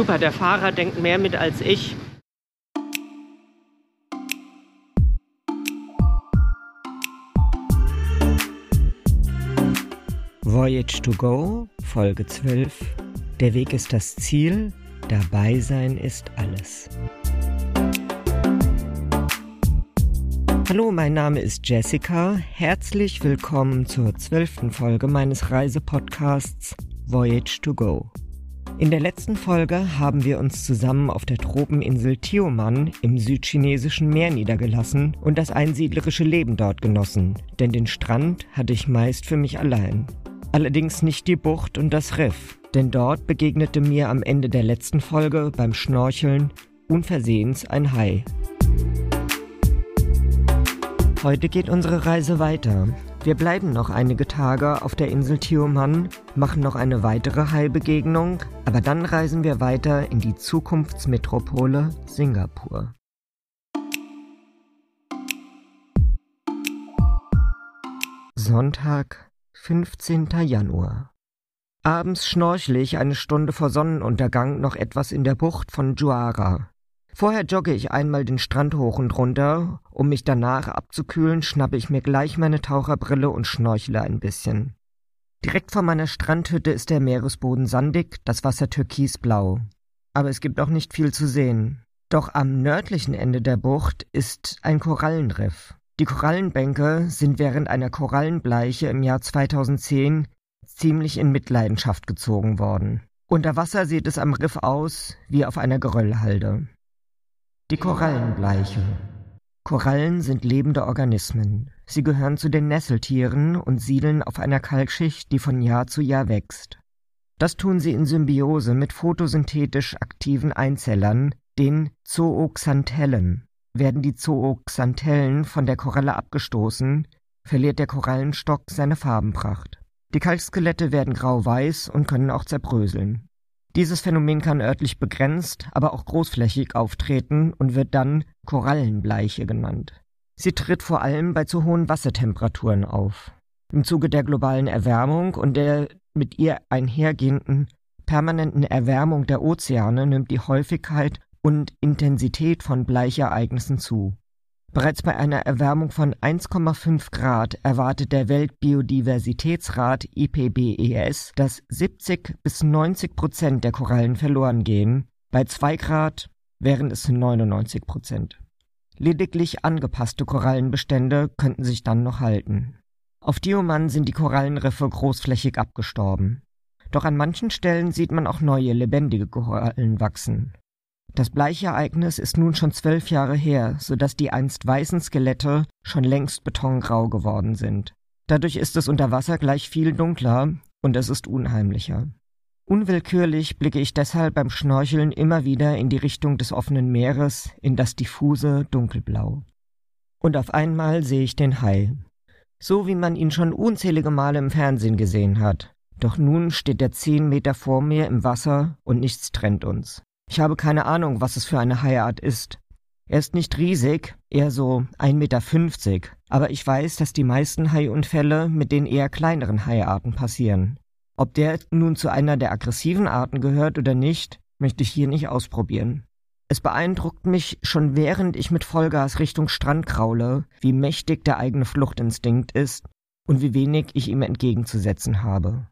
Super, der Fahrer denkt mehr mit als ich. Voyage to Go, Folge 12. Der Weg ist das Ziel, dabei sein ist alles. Hallo, mein Name ist Jessica. Herzlich willkommen zur zwölften Folge meines Reisepodcasts Voyage to Go. In der letzten Folge haben wir uns zusammen auf der Tropeninsel Tioman im südchinesischen Meer niedergelassen und das einsiedlerische Leben dort genossen, denn den Strand hatte ich meist für mich allein. Allerdings nicht die Bucht und das Riff, denn dort begegnete mir am Ende der letzten Folge beim Schnorcheln unversehens ein Hai. Heute geht unsere Reise weiter. Wir bleiben noch einige Tage auf der Insel Tioman, machen noch eine weitere Hai-Begegnung, aber dann reisen wir weiter in die Zukunftsmetropole Singapur. Sonntag, 15. Januar. Abends schnorchle ich eine Stunde vor Sonnenuntergang noch etwas in der Bucht von Juara. Vorher jogge ich einmal den Strand hoch und runter. Um mich danach abzukühlen, schnappe ich mir gleich meine Taucherbrille und schnorchle ein bisschen. Direkt vor meiner Strandhütte ist der Meeresboden sandig, das Wasser türkisblau. Aber es gibt auch nicht viel zu sehen. Doch am nördlichen Ende der Bucht ist ein Korallenriff. Die Korallenbänke sind während einer Korallenbleiche im Jahr 2010 ziemlich in Mitleidenschaft gezogen worden. Unter Wasser sieht es am Riff aus wie auf einer Geröllhalde. Die Korallenbleiche. Korallen sind lebende Organismen. Sie gehören zu den Nesseltieren und siedeln auf einer Kalkschicht, die von Jahr zu Jahr wächst. Das tun sie in Symbiose mit photosynthetisch aktiven Einzellern, den Zooxanthellen. Werden die Zooxanthellen von der Koralle abgestoßen, verliert der Korallenstock seine Farbenpracht. Die Kalkskelette werden grau-weiß und können auch zerbröseln. Dieses Phänomen kann örtlich begrenzt, aber auch großflächig auftreten und wird dann Korallenbleiche genannt. Sie tritt vor allem bei zu hohen Wassertemperaturen auf. Im Zuge der globalen Erwärmung und der mit ihr einhergehenden permanenten Erwärmung der Ozeane nimmt die Häufigkeit und Intensität von Bleichereignissen zu. Bereits bei einer Erwärmung von 1,5 Grad erwartet der Weltbiodiversitätsrat IPBES, dass 70 bis 90 Prozent der Korallen verloren gehen, bei 2 Grad wären es 99 Prozent. Lediglich angepasste Korallenbestände könnten sich dann noch halten. Auf Dioman sind die Korallenriffe großflächig abgestorben. Doch an manchen Stellen sieht man auch neue lebendige Korallen wachsen. Das Bleichereignis ist nun schon zwölf Jahre her, so dass die einst weißen Skelette schon längst betongrau geworden sind. Dadurch ist es unter Wasser gleich viel dunkler und es ist unheimlicher. Unwillkürlich blicke ich deshalb beim Schnorcheln immer wieder in die Richtung des offenen Meeres, in das diffuse Dunkelblau. Und auf einmal sehe ich den Hai. So wie man ihn schon unzählige Male im Fernsehen gesehen hat. Doch nun steht er zehn Meter vor mir im Wasser und nichts trennt uns. Ich habe keine Ahnung, was es für eine Haiart ist. Er ist nicht riesig, eher so 1,50 Meter, aber ich weiß, dass die meisten Haiunfälle mit den eher kleineren Haiarten passieren. Ob der nun zu einer der aggressiven Arten gehört oder nicht, möchte ich hier nicht ausprobieren. Es beeindruckt mich schon während ich mit Vollgas Richtung Strand kraule, wie mächtig der eigene Fluchtinstinkt ist und wie wenig ich ihm entgegenzusetzen habe.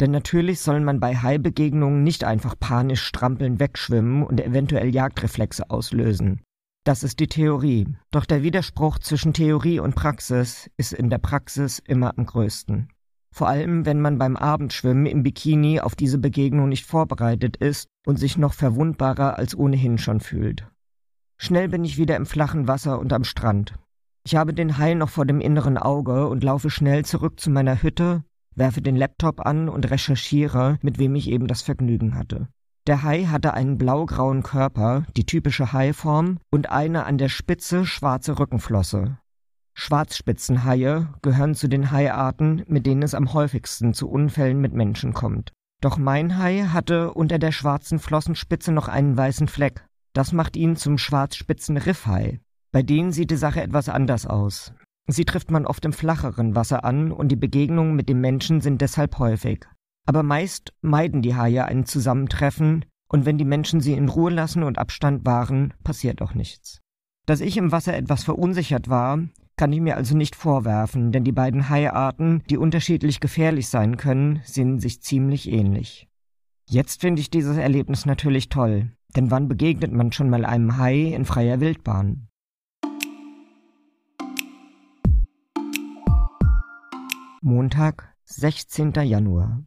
Denn natürlich soll man bei Haibegegnungen nicht einfach panisch strampeln wegschwimmen und eventuell Jagdreflexe auslösen. Das ist die Theorie. Doch der Widerspruch zwischen Theorie und Praxis ist in der Praxis immer am größten. Vor allem, wenn man beim Abendschwimmen im Bikini auf diese Begegnung nicht vorbereitet ist und sich noch verwundbarer als ohnehin schon fühlt. Schnell bin ich wieder im flachen Wasser und am Strand. Ich habe den Hai noch vor dem inneren Auge und laufe schnell zurück zu meiner Hütte, werfe den Laptop an und recherchiere, mit wem ich eben das Vergnügen hatte. Der Hai hatte einen blaugrauen Körper, die typische Haiform, und eine an der Spitze schwarze Rückenflosse. Schwarzspitzenhaie gehören zu den Haiarten, mit denen es am häufigsten zu Unfällen mit Menschen kommt. Doch mein Hai hatte unter der schwarzen Flossenspitze noch einen weißen Fleck. Das macht ihn zum schwarzspitzen Riffhai. Bei denen sieht die Sache etwas anders aus. Sie trifft man oft im flacheren Wasser an und die Begegnungen mit dem Menschen sind deshalb häufig. Aber meist meiden die Haie ein Zusammentreffen, Und wenn die Menschen sie in Ruhe lassen und Abstand wahren, passiert auch nichts. Dass ich im Wasser etwas verunsichert war, kann ich mir also nicht vorwerfen, denn die beiden Haiarten, die unterschiedlich gefährlich sein können, sind sich ziemlich ähnlich. Jetzt finde ich dieses Erlebnis natürlich toll, denn wann begegnet man schon mal einem Hai in freier Wildbahn? Montag, 16. Januar.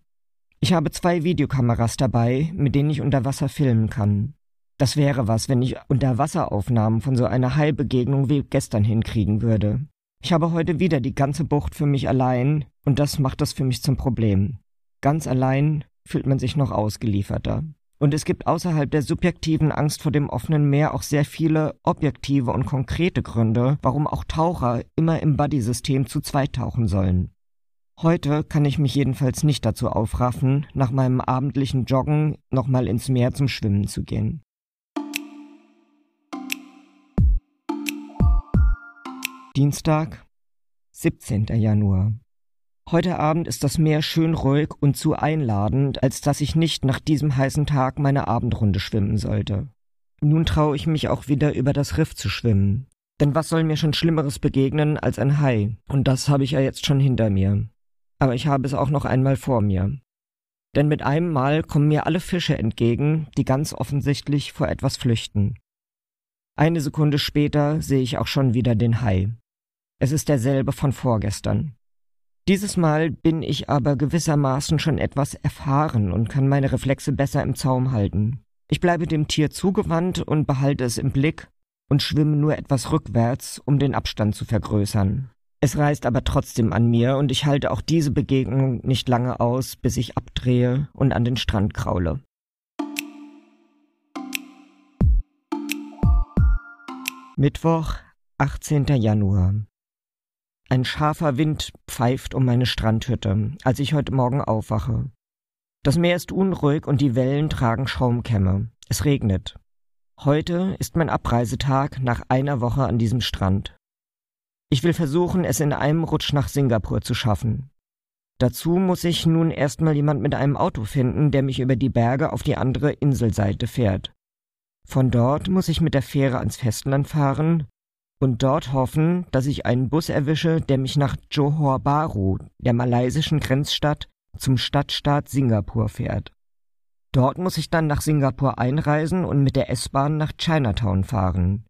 Ich habe zwei Videokameras dabei, mit denen ich unter Wasser filmen kann. Das wäre was, wenn ich Unterwasseraufnahmen von so einer Haibegegnung wie gestern hinkriegen würde. Ich habe heute wieder die ganze Bucht für mich allein und das macht das für mich zum Problem. Ganz allein fühlt man sich noch ausgelieferter. Und es gibt außerhalb der subjektiven Angst vor dem offenen Meer auch sehr viele objektive und konkrete Gründe, warum auch Taucher immer im Buddy-System zu zweit tauchen sollen. Heute kann ich mich jedenfalls nicht dazu aufraffen, nach meinem abendlichen Joggen nochmal ins Meer zum Schwimmen zu gehen. Dienstag, 17. Januar. Heute Abend ist das Meer schön ruhig und zu einladend, als dass ich nicht nach diesem heißen Tag meine Abendrunde schwimmen sollte. Nun traue ich mich auch wieder über das Riff zu schwimmen. Denn was soll mir schon Schlimmeres begegnen als ein Hai? Und das habe ich ja jetzt schon hinter mir. Aber ich habe es auch noch einmal vor mir. Denn mit einem Mal kommen mir alle Fische entgegen, die ganz offensichtlich vor etwas flüchten. Eine Sekunde später sehe ich auch schon wieder den Hai. Es ist derselbe von vorgestern. Dieses Mal bin ich aber gewissermaßen schon etwas erfahren und kann meine Reflexe besser im Zaum halten. Ich bleibe dem Tier zugewandt und behalte es im Blick und schwimme nur etwas rückwärts, um den Abstand zu vergrößern. Es reißt aber trotzdem an mir und ich halte auch diese Begegnung nicht lange aus, bis ich abdrehe und an den Strand kraule. Mittwoch, 18. Januar. Ein scharfer Wind pfeift um meine Strandhütte, als ich heute Morgen aufwache. Das Meer ist unruhig und die Wellen tragen Schaumkämme. Es regnet. Heute ist mein Abreisetag nach einer Woche an diesem Strand. Ich will versuchen, es in einem Rutsch nach Singapur zu schaffen. Dazu muss ich nun erstmal jemand mit einem Auto finden, der mich über die Berge auf die andere Inselseite fährt. Von dort muss ich mit der Fähre ans Festland fahren und dort hoffen, dass ich einen Bus erwische, der mich nach Johor Bahru, der malaysischen Grenzstadt, zum Stadtstaat Singapur fährt. Dort muss ich dann nach Singapur einreisen und mit der S-Bahn nach Chinatown fahren.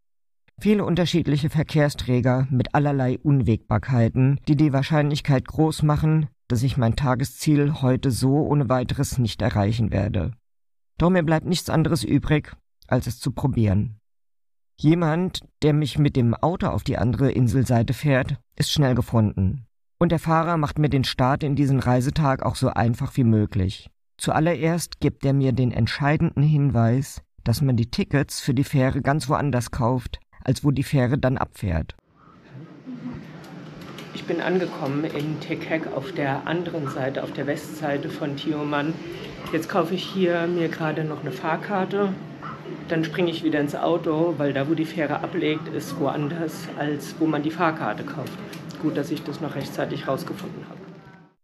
Viele unterschiedliche Verkehrsträger mit allerlei Unwägbarkeiten, die die Wahrscheinlichkeit groß machen, dass ich mein Tagesziel heute so ohne weiteres nicht erreichen werde. Doch mir bleibt nichts anderes übrig, als es zu probieren. Jemand, der mich mit dem Auto auf die andere Inselseite fährt, ist schnell gefunden. Und der Fahrer macht mir den Start in diesen Reisetag auch so einfach wie möglich. Zuallererst gibt er mir den entscheidenden Hinweis, dass man die Tickets für die Fähre ganz woanders kauft, als wo die Fähre dann abfährt. Ich bin angekommen in Tekek auf der anderen Seite, auf der Westseite von Tioman. Jetzt kaufe ich hier mir gerade noch eine Fahrkarte dann springe ich wieder ins Auto, weil da, wo die Fähre ablegt, ist woanders, als wo man die Fahrkarte kauft. Gut, dass ich das noch rechtzeitig rausgefunden habe.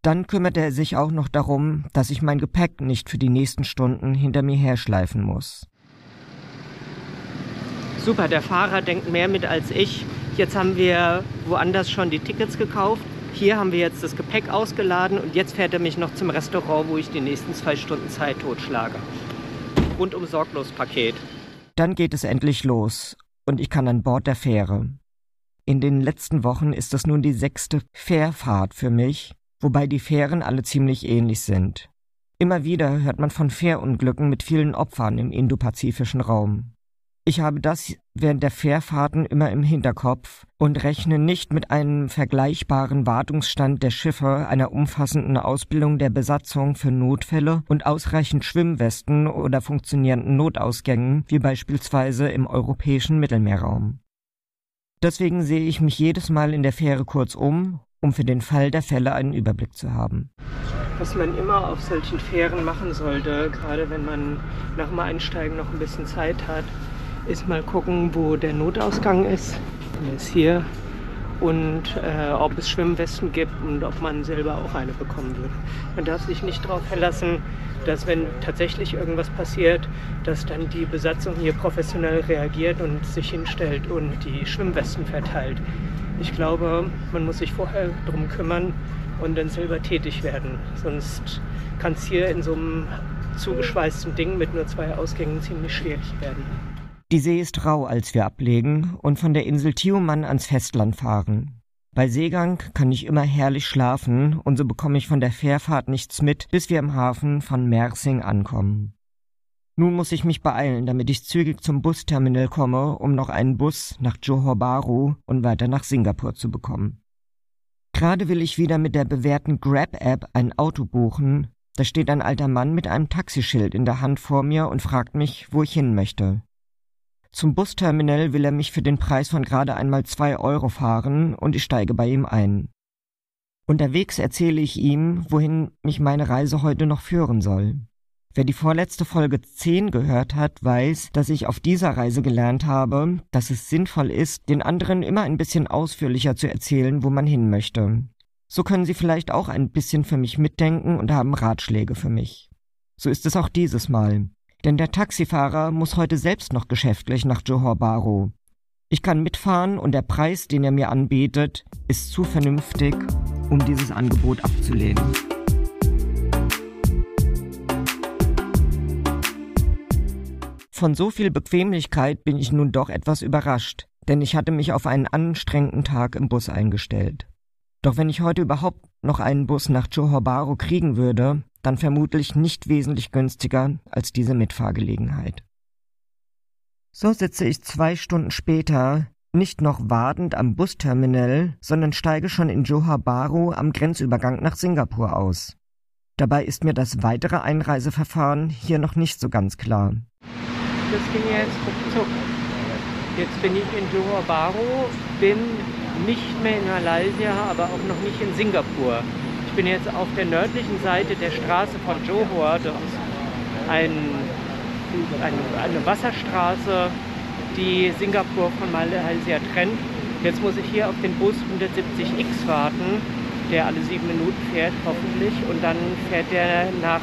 Dann kümmert er sich auch noch darum, dass ich mein Gepäck nicht für die nächsten Stunden hinter mir herschleifen muss. Super, der Fahrer denkt mehr mit als ich. Jetzt haben wir woanders schon die Tickets gekauft. Hier haben wir jetzt das Gepäck ausgeladen und jetzt fährt er mich noch zum Restaurant, wo ich die nächsten zwei Stunden Zeit totschlage. Rundum sorglos Paket. Dann geht es endlich los und ich kann an Bord der Fähre. In den letzten Wochen ist das nun die sechste Fährfahrt für mich, wobei die Fähren alle ziemlich ähnlich sind. Immer wieder hört man von Fährunglücken mit vielen Opfern im indopazifischen Raum. Ich habe das während der Fährfahrten immer im Hinterkopf und rechne nicht mit einem vergleichbaren Wartungsstand der Schiffe, einer umfassenden Ausbildung der Besatzung für Notfälle und ausreichend Schwimmwesten oder funktionierenden Notausgängen, wie beispielsweise im europäischen Mittelmeerraum. Deswegen sehe ich mich jedes Mal in der Fähre kurz um, um für den Fall der Fälle einen Überblick zu haben. Was man immer auf solchen Fähren machen sollte, gerade wenn man nach dem Einsteigen noch ein bisschen Zeit hat, ist mal gucken, wo der Notausgang ist. Der ist hier und äh, ob es Schwimmwesten gibt und ob man selber auch eine bekommen würde. Man darf sich nicht darauf verlassen, dass wenn tatsächlich irgendwas passiert, dass dann die Besatzung hier professionell reagiert und sich hinstellt und die Schwimmwesten verteilt. Ich glaube, man muss sich vorher darum kümmern und dann selber tätig werden. Sonst kann es hier in so einem zugeschweißten Ding mit nur zwei Ausgängen ziemlich schwierig werden. Die See ist rau, als wir ablegen und von der Insel Tiuman ans Festland fahren. Bei Seegang kann ich immer herrlich schlafen und so bekomme ich von der Fährfahrt nichts mit, bis wir im Hafen von Mersing ankommen. Nun muss ich mich beeilen, damit ich zügig zum Busterminal komme, um noch einen Bus nach Johor Bahru und weiter nach Singapur zu bekommen. Gerade will ich wieder mit der bewährten Grab-App ein Auto buchen, da steht ein alter Mann mit einem Taxischild in der Hand vor mir und fragt mich, wo ich hin möchte. Zum Busterminal will er mich für den Preis von gerade einmal zwei Euro fahren und ich steige bei ihm ein. Unterwegs erzähle ich ihm, wohin mich meine Reise heute noch führen soll. Wer die vorletzte Folge 10 gehört hat, weiß, dass ich auf dieser Reise gelernt habe, dass es sinnvoll ist, den anderen immer ein bisschen ausführlicher zu erzählen, wo man hin möchte. So können sie vielleicht auch ein bisschen für mich mitdenken und haben Ratschläge für mich. So ist es auch dieses Mal. Denn der Taxifahrer muss heute selbst noch geschäftlich nach Johor Bahru. Ich kann mitfahren und der Preis, den er mir anbietet, ist zu vernünftig, um dieses Angebot abzulehnen. Von so viel Bequemlichkeit bin ich nun doch etwas überrascht, denn ich hatte mich auf einen anstrengenden Tag im Bus eingestellt. Doch wenn ich heute überhaupt noch einen Bus nach Johor Bahru kriegen würde, dann vermutlich nicht wesentlich günstiger als diese Mitfahrgelegenheit. So sitze ich zwei Stunden später nicht noch wartend am Busterminal, sondern steige schon in Johor Bahru am Grenzübergang nach Singapur aus. Dabei ist mir das weitere Einreiseverfahren hier noch nicht so ganz klar das ging jetzt ruckzuck. Jetzt bin ich in Johor Bahru, bin nicht mehr in Malaysia, aber auch noch nicht in Singapur. Ich bin jetzt auf der nördlichen Seite der Straße von Johor. Das ist ein, eine, eine Wasserstraße, die Singapur von Malaysia trennt. Jetzt muss ich hier auf den Bus 170X warten, der alle sieben Minuten fährt, hoffentlich. Und dann fährt der nach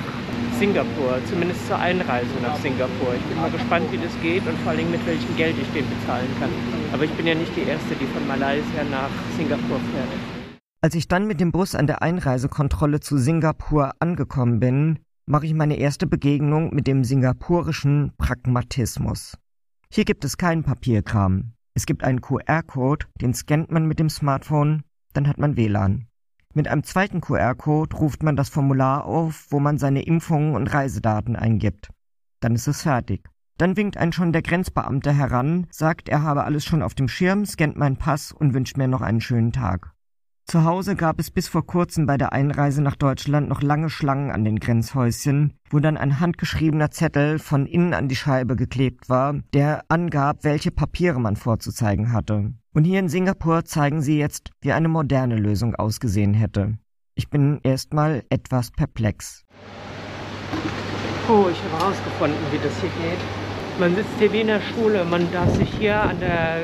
Singapur, zumindest zur Einreise nach Singapur. Ich bin mal gespannt, wie das geht und vor allem mit welchem Geld ich den bezahlen kann. Aber ich bin ja nicht die Erste, die von Malaysia nach Singapur fährt. Als ich dann mit dem Bus an der Einreisekontrolle zu Singapur angekommen bin, mache ich meine erste Begegnung mit dem singapurischen Pragmatismus. Hier gibt es keinen Papierkram. Es gibt einen QR-Code, den scannt man mit dem Smartphone, dann hat man WLAN. Mit einem zweiten QR-Code ruft man das Formular auf, wo man seine Impfungen und Reisedaten eingibt. Dann ist es fertig. Dann winkt ein schon der Grenzbeamte heran, sagt, er habe alles schon auf dem Schirm, scannt meinen Pass und wünscht mir noch einen schönen Tag. Zu Hause gab es bis vor kurzem bei der Einreise nach Deutschland noch lange Schlangen an den Grenzhäuschen, wo dann ein handgeschriebener Zettel von innen an die Scheibe geklebt war, der angab, welche Papiere man vorzuzeigen hatte. Und hier in Singapur zeigen sie jetzt, wie eine moderne Lösung ausgesehen hätte. Ich bin erstmal etwas perplex. Oh, ich habe herausgefunden, wie das hier geht. Man sitzt hier wie in der Schule. Man darf sich hier an der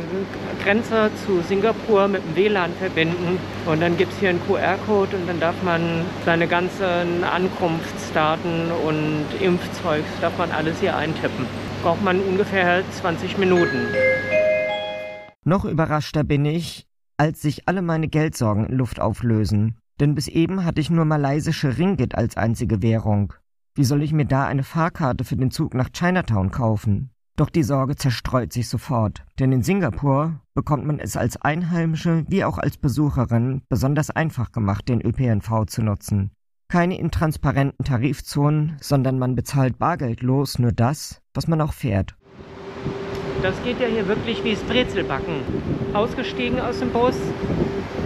Grenze zu Singapur mit dem WLAN verbinden. Und dann gibt es hier einen QR-Code und dann darf man seine ganzen Ankunftsdaten und Impfzeugs, darf man alles hier eintippen. Braucht man ungefähr 20 Minuten. Noch überraschter bin ich, als sich alle meine Geldsorgen in Luft auflösen. Denn bis eben hatte ich nur malaysische Ringgit als einzige Währung. Wie soll ich mir da eine Fahrkarte für den Zug nach Chinatown kaufen? Doch die Sorge zerstreut sich sofort, denn in Singapur bekommt man es als Einheimische wie auch als Besucherin besonders einfach gemacht, den ÖPNV zu nutzen. Keine intransparenten Tarifzonen, sondern man bezahlt bargeldlos nur das, was man auch fährt. Das geht ja hier wirklich wie das Brezelbacken. Ausgestiegen aus dem Bus,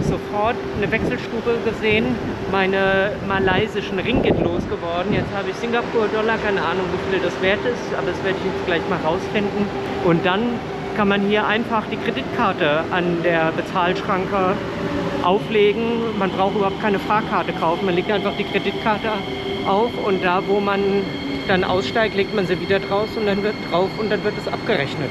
sofort eine Wechselstube gesehen, meine malaysischen Ringgit losgeworden. Jetzt habe ich Singapur-Dollar, keine Ahnung, wie viel das wert ist, aber das werde ich jetzt gleich mal rausfinden. Und dann kann man hier einfach die Kreditkarte an der Bezahlschranke auflegen. Man braucht überhaupt keine Fahrkarte kaufen. Man legt einfach die Kreditkarte auf und da, wo man dann aussteigt, legt man sie wieder draus und dann wird drauf und dann wird es abgerechnet.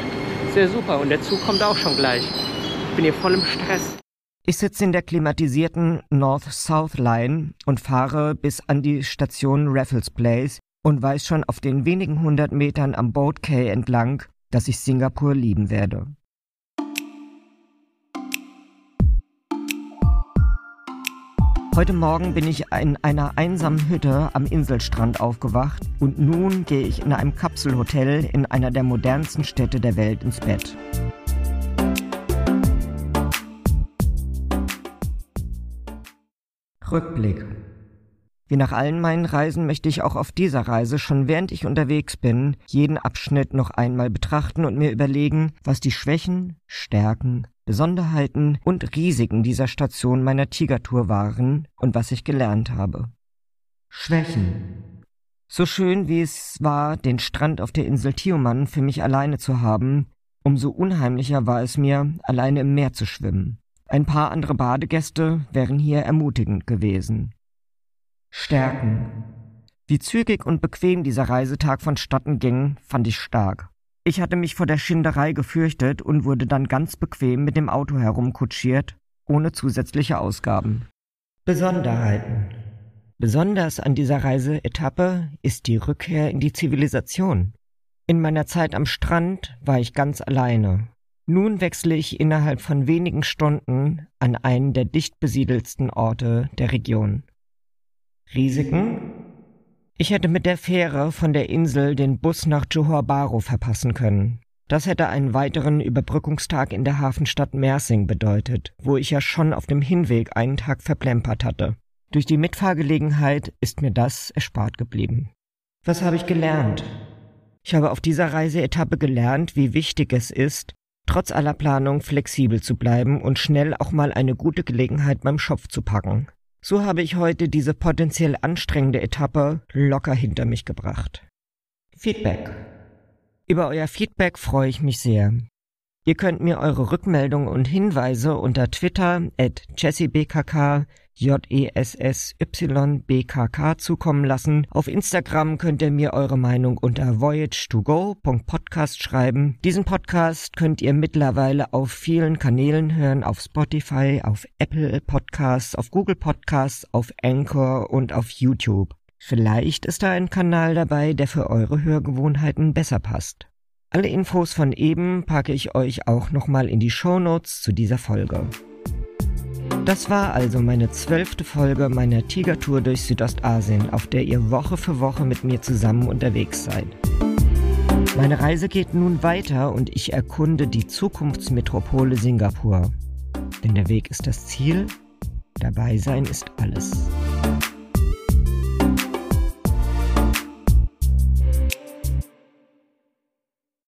Sehr super und der Zug kommt auch schon gleich. Ich bin hier voll im Stress. Ich sitze in der klimatisierten North-South Line und fahre bis an die Station Raffles Place und weiß schon auf den wenigen hundert Metern am Boat Quay entlang, dass ich Singapur lieben werde. Heute Morgen bin ich in einer einsamen Hütte am Inselstrand aufgewacht und nun gehe ich in einem Kapselhotel in einer der modernsten Städte der Welt ins Bett. Rückblick. Wie nach allen meinen Reisen möchte ich auch auf dieser Reise, schon während ich unterwegs bin, jeden Abschnitt noch einmal betrachten und mir überlegen, was die Schwächen, Stärken, Besonderheiten und Risiken dieser Station meiner Tigertour waren und was ich gelernt habe. Schwächen. So schön wie es war, den Strand auf der Insel Tioman für mich alleine zu haben, umso unheimlicher war es mir, alleine im Meer zu schwimmen. Ein paar andere Badegäste wären hier ermutigend gewesen. Stärken. Wie zügig und bequem dieser Reisetag vonstatten ging, fand ich stark. Ich hatte mich vor der Schinderei gefürchtet und wurde dann ganz bequem mit dem Auto herumkutschiert, ohne zusätzliche Ausgaben. Besonderheiten. Besonders an dieser Reiseetappe ist die Rückkehr in die Zivilisation. In meiner Zeit am Strand war ich ganz alleine. Nun wechsle ich innerhalb von wenigen Stunden an einen der dicht besiedelsten Orte der Region. Risiken? Ich hätte mit der Fähre von der Insel den Bus nach Johor Bahru verpassen können. Das hätte einen weiteren Überbrückungstag in der Hafenstadt Mersing bedeutet, wo ich ja schon auf dem Hinweg einen Tag verplempert hatte. Durch die Mitfahrgelegenheit ist mir das erspart geblieben. Was habe ich gelernt? Ich habe auf dieser Reiseetappe gelernt, wie wichtig es ist, trotz aller Planung flexibel zu bleiben und schnell auch mal eine gute Gelegenheit beim Schopf zu packen. So habe ich heute diese potenziell anstrengende Etappe locker hinter mich gebracht. Feedback. Über euer Feedback freue ich mich sehr. Ihr könnt mir eure Rückmeldungen und Hinweise unter Twitter at jessybkk, J-E-S-S-Y-B-K-K zukommen lassen. Auf Instagram könnt ihr mir eure Meinung unter voyage2go.podcast schreiben. Diesen Podcast könnt ihr mittlerweile auf vielen Kanälen hören, auf Spotify, auf Apple Podcasts, auf Google Podcasts, auf Anchor und auf YouTube. Vielleicht ist da ein Kanal dabei, der für eure Hörgewohnheiten besser passt. Alle Infos von eben packe ich euch auch nochmal in die Show Notes zu dieser Folge. Das war also meine zwölfte Folge meiner Tigertour durch Südostasien, auf der ihr Woche für Woche mit mir zusammen unterwegs seid. Meine Reise geht nun weiter und ich erkunde die Zukunftsmetropole Singapur. Denn der Weg ist das Ziel, dabei sein ist alles.